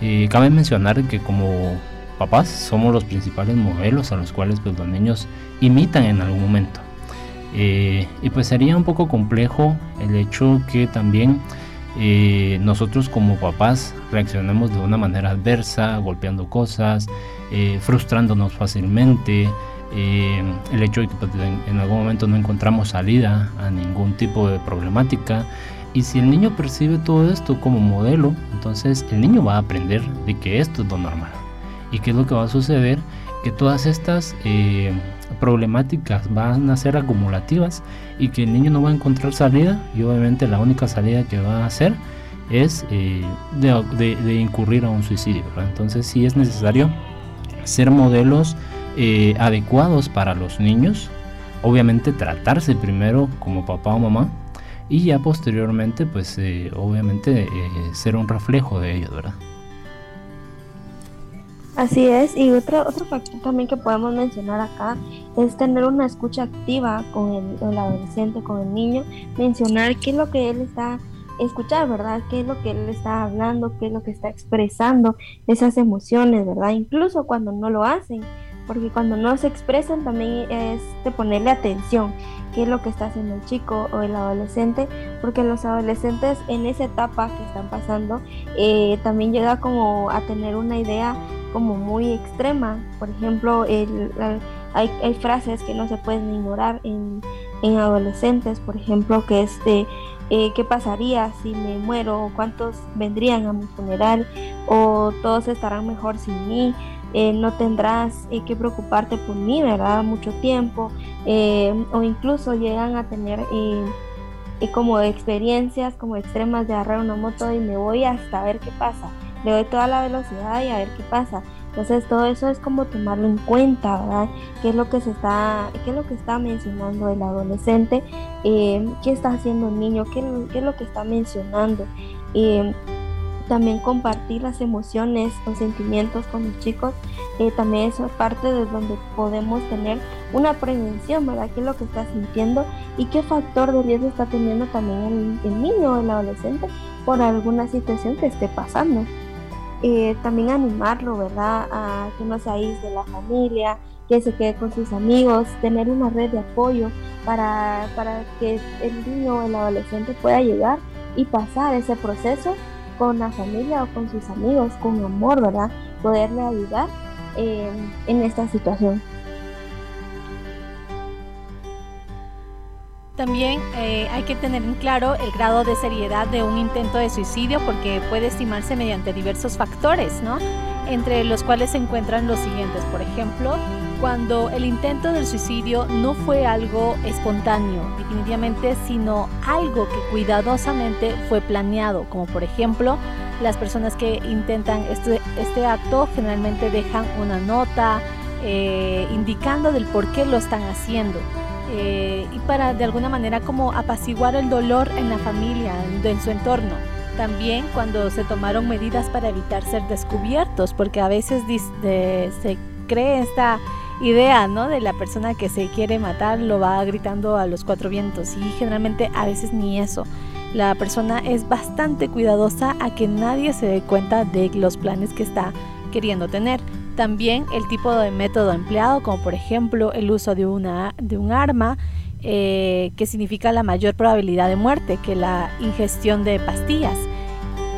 Eh, cabe mencionar que como papás somos los principales modelos a los cuales pues, los niños imitan en algún momento. y pues sería un poco complejo el hecho que también nosotros como papás reaccionemos de una manera adversa, golpeando cosas, frustrándonos fácilmente, eh, el hecho de que pues, en, algún momento no encontramos salida a ningún tipo de problemática. Y si el niño percibe todo esto como modelo, entonces el niño va a aprender de que esto es lo normal. ¿Y qué es lo que va a suceder? Que todas estas eh, problemáticas van a ser acumulativas y que el niño no va a encontrar salida y obviamente la única salida que va a hacer es eh, de, incurrir a un suicidio. Entonces sí es necesario ser modelos eh, adecuados para los niños. Obviamente tratarse primero como papá o mamá y ya posteriormente pues eh, obviamente ser un reflejo de ellos, ¿verdad? Así es, y otro, otro factor también que podemos mencionar acá es tener una escucha activa con el, adolescente, con el niño, mencionar qué es lo que él está escuchar, ¿verdad? ¿Qué es lo que él está hablando? ¿Qué es lo que está expresando? Esas emociones, ¿verdad? Incluso cuando no lo hacen, porque cuando no se expresan también es de ponerle atención qué es lo que está haciendo el chico o el adolescente, porque los adolescentes en esa etapa que están pasando eh, también llega como a tener una idea como muy extrema. Por ejemplo, hay, frases que no se pueden ignorar en, adolescentes, por ejemplo, que es de eh, qué pasaría si me muero, cuántos vendrían a mi funeral, o todos estarán mejor sin mí. Eh, no tendrás eh, que preocuparte por mí, ¿verdad? Mucho tiempo, eh, o incluso llegan a tener como experiencias como extremas de agarrar una moto y me voy hasta ver qué pasa, le doy toda la velocidad y a ver qué pasa. Entonces todo eso es como tomarlo en cuenta, ¿verdad? ¿Qué es lo que se está, qué es lo que está mencionando el adolescente? ¿Qué está haciendo el niño? ¿Qué, qué es lo que está mencionando? también compartir las emociones o sentimientos con los chicos, eh, también es parte de donde podemos tener una prevención, ¿verdad? ¿Qué es lo que está sintiendo y qué factor de riesgo está teniendo también el, niño o el adolescente por alguna situación que esté pasando? Eh, también animarlo, ¿verdad? A que no se aísle de la familia, que se quede con sus amigos, tener una red de apoyo para, para que el niño o el adolescente pueda llegar y pasar ese proceso con la familia o con sus amigos, con amor, ¿verdad? Poderle ayudar eh, en esta situación. También eh, hay que tener en claro el grado de seriedad de un intento de suicidio porque puede estimarse mediante diversos factores, ¿no? Entre los cuales se encuentran los siguientes, por ejemplo, cuando el intento del suicidio no fue algo espontáneo, definitivamente, sino algo que cuidadosamente fue planeado, como por ejemplo las personas que intentan este, este acto generalmente dejan una nota eh, indicando del por qué lo están haciendo. Eh, y para de alguna manera como apaciguar el dolor en la familia, en, su entorno. También cuando se tomaron medidas para evitar ser descubiertos, porque a veces se cree esta idea, ¿no? De la persona que se quiere matar, lo va gritando a los cuatro vientos y generalmente a veces ni eso. La persona es bastante cuidadosa a que nadie se dé cuenta de los planes que está queriendo tener. También el tipo de método empleado, como por ejemplo el uso de, una, de un arma, eh, que significa la mayor probabilidad de muerte que la ingestión de pastillas.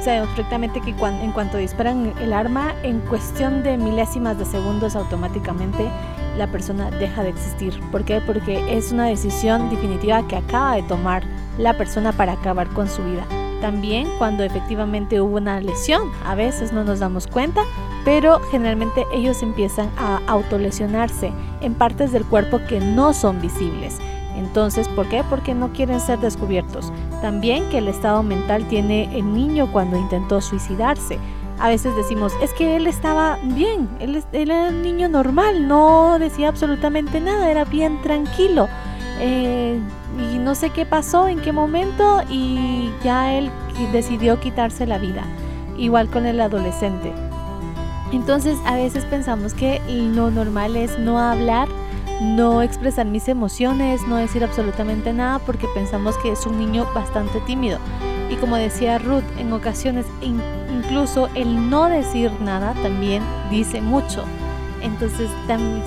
sabemos perfectamente que cuando, en cuanto disparan el arma, en cuestión de milésimas de segundos automáticamente la persona deja de existir. ¿Por qué? Porque es una decisión definitiva que acaba de tomar la persona para acabar con su vida. También cuando efectivamente hubo una lesión, a veces no nos damos cuenta, pero generalmente ellos empiezan a autolesionarse en partes del cuerpo que no son visibles. Entonces, ¿por qué? Porque no quieren ser descubiertos. También que el estado mental tiene el niño cuando intentó suicidarse. A veces decimos, es que él estaba bien, él, era un niño normal, no decía absolutamente nada, era bien tranquilo. Eh, y no sé qué pasó, en qué momento, y ya él decidió quitarse la vida. Igual con el adolescente. Entonces a veces pensamos que lo normal es no hablar, no expresar mis emociones, no decir absolutamente nada porque pensamos que es un niño bastante tímido. Y como decía Ruth, en ocasiones incluso el no decir nada también dice mucho. Entonces,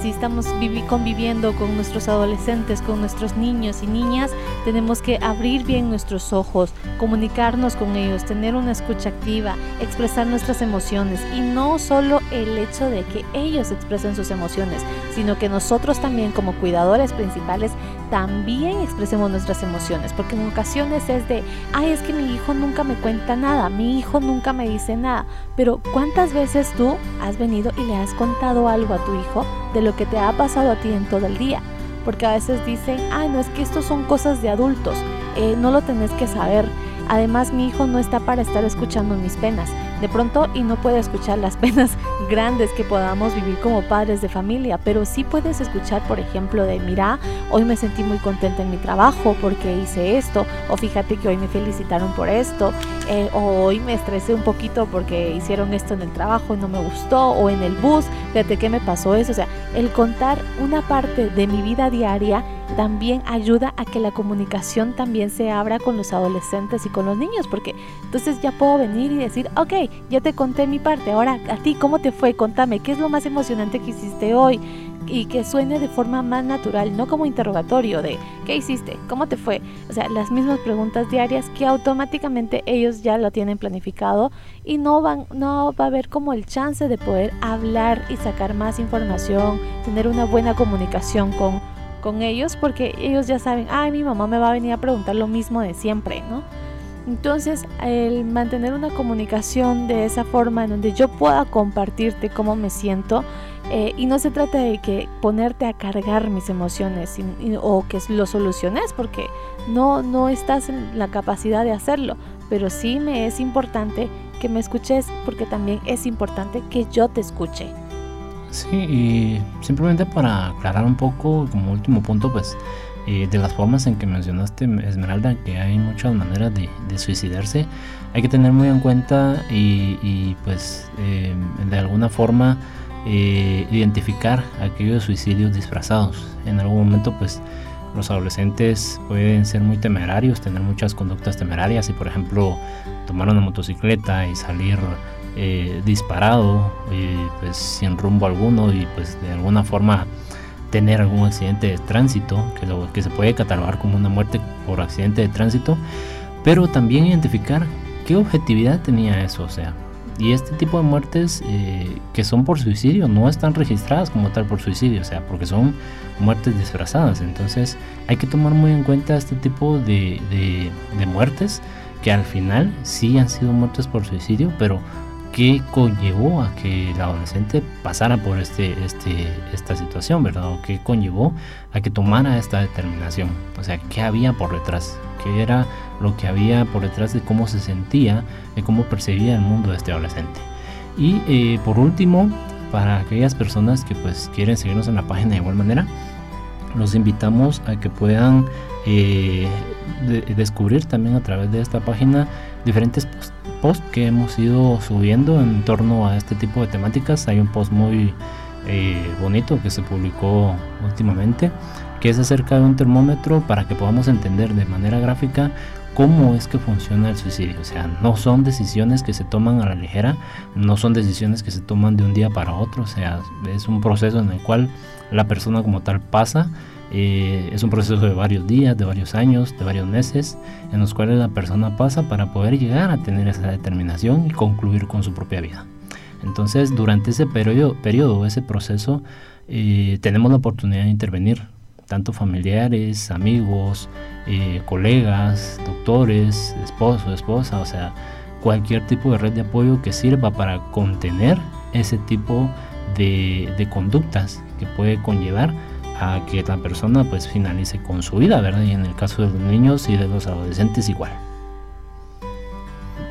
si estamos conviviendo con nuestros adolescentes, con nuestros niños y niñas, tenemos que abrir bien nuestros ojos, comunicarnos con ellos, tener una escucha activa, expresar nuestras emociones. Y no solo el hecho de que ellos expresen sus emociones, sino que nosotros también como cuidadores principales también expresemos nuestras emociones, porque en ocasiones es de, ay, es que mi hijo nunca me cuenta nada, mi hijo nunca me dice nada, pero ¿cuántas veces tú has venido y le has contado algo a tu hijo de lo que te ha pasado a ti en todo el día? Porque a veces dicen, ay, no es que esto son cosas de adultos, eh, no lo tenés que saber. Además, mi hijo no está para estar escuchando mis penas de pronto y no puede escuchar las penas grandes que podamos vivir como padres de familia, pero sí puedes escuchar, por ejemplo, de mira, hoy me sentí muy contenta en mi trabajo porque hice esto, o fíjate que hoy me felicitaron por esto, eh, o hoy me estresé un poquito porque hicieron esto en el trabajo y no me gustó, o en el bus, fíjate que me pasó eso, o sea, el contar una parte de mi vida diaria también ayuda a que la comunicación también se abra con los adolescentes y con los niños, porque entonces ya puedo venir y decir, ok, ya te conté mi parte, ahora a ti, ¿cómo te fue? Contame, ¿qué es lo más emocionante que hiciste hoy? Y que suene de forma más natural, no como interrogatorio de ¿qué hiciste? ¿Cómo te fue? O sea, las mismas preguntas diarias que automáticamente ellos ya lo tienen planificado y no van, no va a haber como el chance de poder hablar y sacar más información, tener una buena comunicación con con ellos porque ellos ya saben, ay, mi mamá me va a venir a preguntar lo mismo de siempre, ¿no? Entonces, el mantener una comunicación de esa forma en donde yo pueda compartirte cómo me siento, eh, y no se trata de que ponerte a cargar mis emociones o que lo soluciones, porque no, no estás en la capacidad de hacerlo, pero sí me es importante que me escuches porque también es importante que yo te escuche. Sí, y simplemente para aclarar un poco, como último punto, pues eh, de las formas en que mencionaste, Esmeralda, que hay muchas maneras de, suicidarse, hay que tener muy en cuenta y, pues eh, de alguna forma eh, identificar aquellos suicidios disfrazados. En algún momento, pues los adolescentes pueden ser muy temerarios, tener muchas conductas temerarias y, por ejemplo, tomar una motocicleta y salir eh, disparado, eh, pues sin rumbo alguno y pues de alguna forma tener algún accidente de tránsito, que, lo, que se puede catalogar como una muerte por accidente de tránsito, pero también identificar qué objetividad tenía eso, o sea, y este tipo de muertes eh, que son por suicidio no están registradas como tal por suicidio, o sea, porque son muertes disfrazadas. Entonces hay que tomar muy en cuenta este tipo de, de, de muertes que al final sí han sido muertes por suicidio, pero qué conllevó a que el adolescente pasara por este, este, esta situación, ¿verdad? O qué conllevó a que tomara esta determinación. O sea, qué había por detrás, qué era lo que había por detrás de cómo se sentía, de cómo percibía el mundo de este adolescente. Y eh, por último, para aquellas personas que pues quieren seguirnos en la página de igual manera, los invitamos a que puedan eh, descubrir también a través de esta página diferentes posts que hemos ido subiendo en torno a este tipo de temáticas. Hay un post muy eh, bonito que se publicó últimamente, que es acerca de un termómetro para que podamos entender de manera gráfica cómo es que funciona el suicidio. O sea, no son decisiones que se toman a la ligera, no son decisiones que se toman de un día para otro, o sea, es un proceso en el cual la persona como tal pasa Eh, es un proceso de varios días, de varios años, de varios meses, en los cuales la persona pasa para poder llegar a tener esa determinación y concluir con su propia vida. Entonces, durante ese periodo, periodo ese proceso, eh, tenemos la oportunidad de intervenir, tanto familiares, amigos, eh, colegas, doctores, esposo, esposa, o sea, cualquier tipo de red de apoyo que sirva para contener ese tipo de, de conductas que puede conllevar a que la persona pues finalice con su vida, ¿verdad? Y en el caso de los niños y de los adolescentes igual.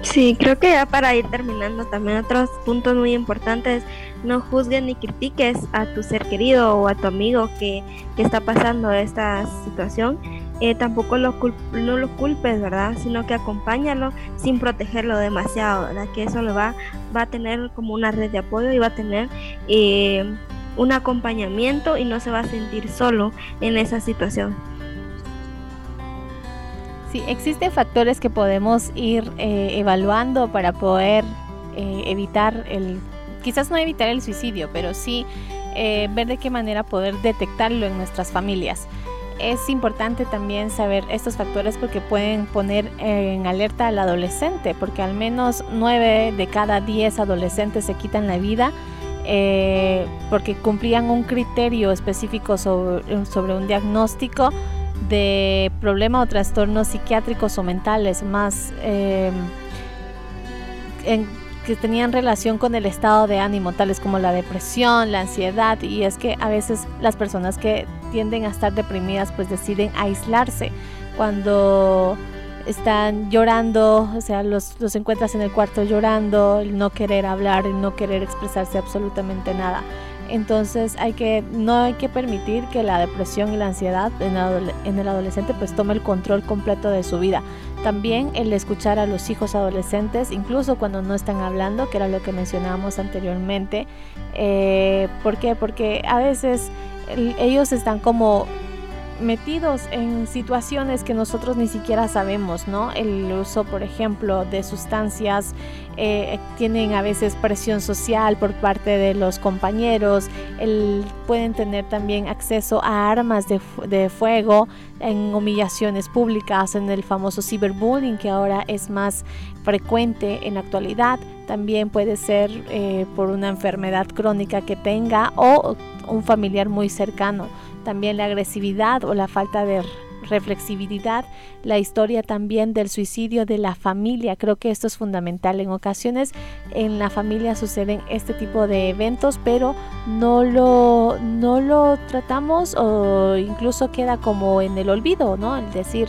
Sí, creo que ya para ir terminando también otros puntos muy importantes, no juzgues ni critiques a tu ser querido o a tu amigo que, que está pasando esta situación. Eh, tampoco lo no lo culpes, ¿verdad? Sino que acompáñalo sin protegerlo demasiado, ¿verdad? Que eso lo va, va a tener como una red de apoyo y va a tener eh, un acompañamiento y no se va a sentir solo en esa situación. Sí, existen factores que podemos ir eh, evaluando para poder eh, evitar el, quizás no evitar el suicidio, pero sí eh, ver de qué manera poder detectarlo en nuestras familias. Es importante también saber estos factores porque pueden poner en alerta al adolescente, porque al menos 9 de cada 10 adolescentes se quitan la vida eh, porque cumplían un criterio específico sobre, un diagnóstico de problema o trastornos psiquiátricos o mentales más eh, que tenían relación con el estado de ánimo, tales como la depresión, la ansiedad, y es que a veces las personas que tienden a estar deprimidas pues deciden aislarse cuando están llorando, o sea, los, los encuentras en el cuarto llorando, el no querer hablar, el no querer expresarse absolutamente nada. Entonces hay que, no hay que permitir que la depresión y la ansiedad en, el adolescente pues tome el control completo de su vida. También el escuchar a los hijos adolescentes, incluso cuando no están hablando, que era lo que mencionábamos anteriormente. Eh, ¿Por qué? Porque a veces ellos están como metidos en situaciones que nosotros ni siquiera sabemos, ¿no? El uso, por ejemplo, de sustancias, eh, tienen a veces presión social por parte de los compañeros, el, pueden tener también acceso a armas de, fuego en humillaciones públicas, en el famoso cyberbullying que ahora es más frecuente en la actualidad. También puede ser eh, por una enfermedad crónica que tenga o un familiar muy cercano también la agresividad o la falta de reflexibilidad, la historia también del suicidio de la familia. Creo que esto es fundamental. En ocasiones en la familia suceden este tipo de eventos, pero no lo, no lo tratamos o incluso queda como en el olvido, ¿no? El decir,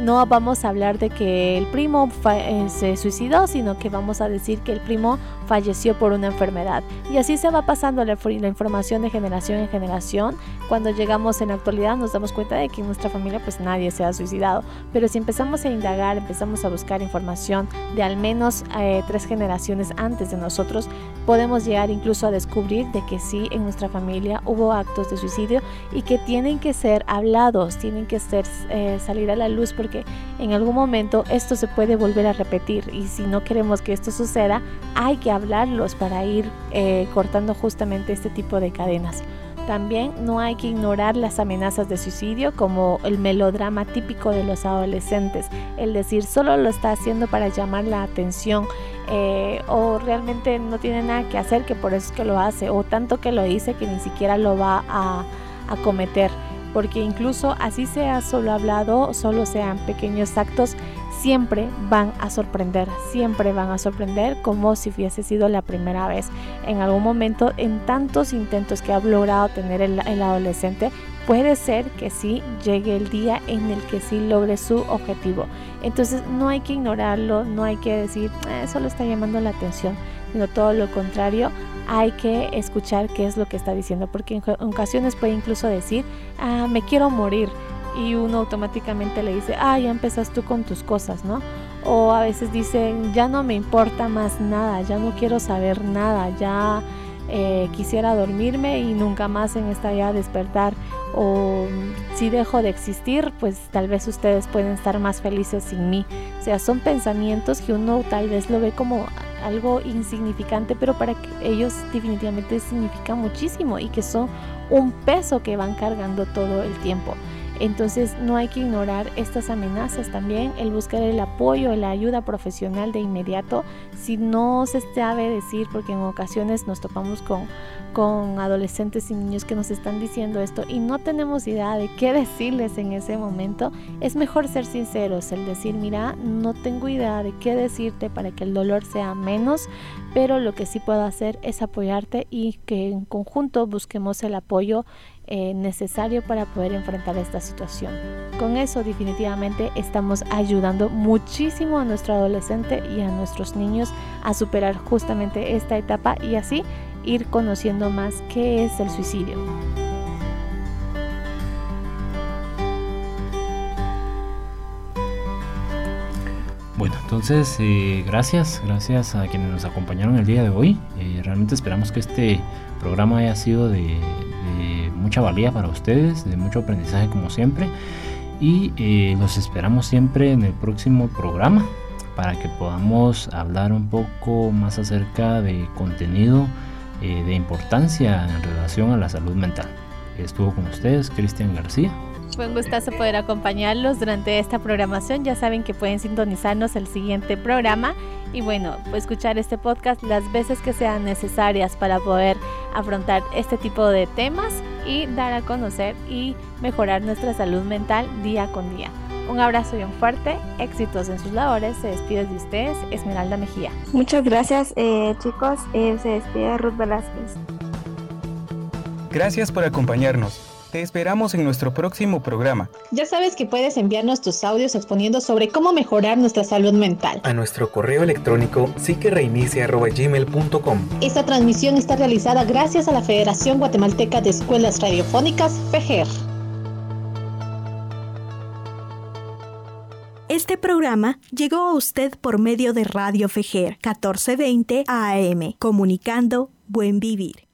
no vamos a hablar de que el primo eh, se suicidó, sino que vamos a decir que el primo falleció por una enfermedad. Y así se va pasando la, información de generación en generación. Cuando llegamos en la actualidad nos damos cuenta de que en nuestra familia pues nadie se ha suicidado. Pero si empezamos a indagar, empezamos a buscar información de al menos eh, tres generaciones antes de nosotros, podemos llegar incluso a descubrir de que sí en nuestra familia hubo actos de suicidio y que tienen que ser hablados, tienen que ser, eh, salir a la luz porque en algún momento esto se puede volver a repetir y si no queremos que esto suceda, hay que hablarlos para ir eh, cortando justamente este tipo de cadenas. También no hay que ignorar las amenazas de suicidio como el melodrama típico de los adolescentes, el decir solo lo está haciendo para llamar la atención eh, o realmente no tiene nada que hacer que por eso es que lo hace o tanto que lo dice que ni siquiera lo va a, a cometer porque incluso así sea solo hablado, solo sean pequeños actos, siempre van a sorprender, siempre van a sorprender como si hubiese sido la primera vez. En algún momento, en tantos intentos que ha logrado tener el, adolescente, puede ser que sí llegue el día en el que sí logre su objetivo. Entonces no hay que ignorarlo, no hay que decir, eh, solo está llamando la atención, sino todo lo contrario, hay que escuchar qué es lo que está diciendo, porque en ocasiones puede incluso decir, ah, me quiero morir, y uno automáticamente le dice, ah, ya empezas tú con tus cosas, ¿no? O a veces dicen, ya no me importa más nada, ya no quiero saber nada, ya eh, quisiera dormirme y nunca más en esta vida despertar. O si dejo de existir, pues tal vez ustedes pueden estar más felices sin mí. O sea, son pensamientos que uno tal vez lo ve como algo insignificante, pero para ellos definitivamente significa muchísimo y que son un peso que van cargando todo el tiempo. Entonces no hay que ignorar estas amenazas también, el buscar el apoyo, la ayuda profesional de inmediato. Si no se sabe decir, porque en ocasiones nos topamos con, con adolescentes y niños que nos están diciendo esto y no tenemos idea de qué decirles en ese momento, es mejor ser sinceros, el decir, mira, no tengo idea de qué decirte para que el dolor sea menos, pero lo que sí puedo hacer es apoyarte y que en conjunto busquemos el apoyo eh, necesario para poder enfrentar esta situación. Con eso definitivamente estamos ayudando muchísimo a nuestro adolescente y a nuestros niños a superar justamente esta etapa y así ir conociendo más qué es el suicidio. Bueno, entonces eh, gracias, gracias a quienes nos acompañaron el día de hoy. Eh, realmente esperamos que este programa haya sido de, mucha valía para ustedes, de mucho aprendizaje como siempre. Y eh, los esperamos siempre en el próximo programa para que podamos hablar un poco más acerca de contenido eh, de importancia en relación a la salud mental. Estuvo con ustedes Cristian García. Fue un gustazo poder acompañarlos durante esta programación. Ya saben que pueden sintonizarnos el siguiente programa y bueno, escuchar este podcast las veces que sean necesarias para poder afrontar este tipo de temas y dar a conocer y mejorar nuestra salud mental día con día. Un abrazo y un fuerte, éxitos en sus labores. Se despide de ustedes, Esmeralda Mejía. Muchas gracias, eh, chicos. Eh, se despide Ruth Velázquez. Gracias por acompañarnos. Te esperamos en nuestro próximo programa. Ya sabes que puedes enviarnos tus audios exponiendo sobre cómo mejorar nuestra salud mental. A nuestro correo electrónico psiquereinicia.gmail.com Esta transmisión está realizada gracias a la Federación Guatemalteca de Escuelas Radiofónicas, FEGER. Este programa llegó a usted por medio de Radio Fejer 1420 AM, comunicando Buen Vivir.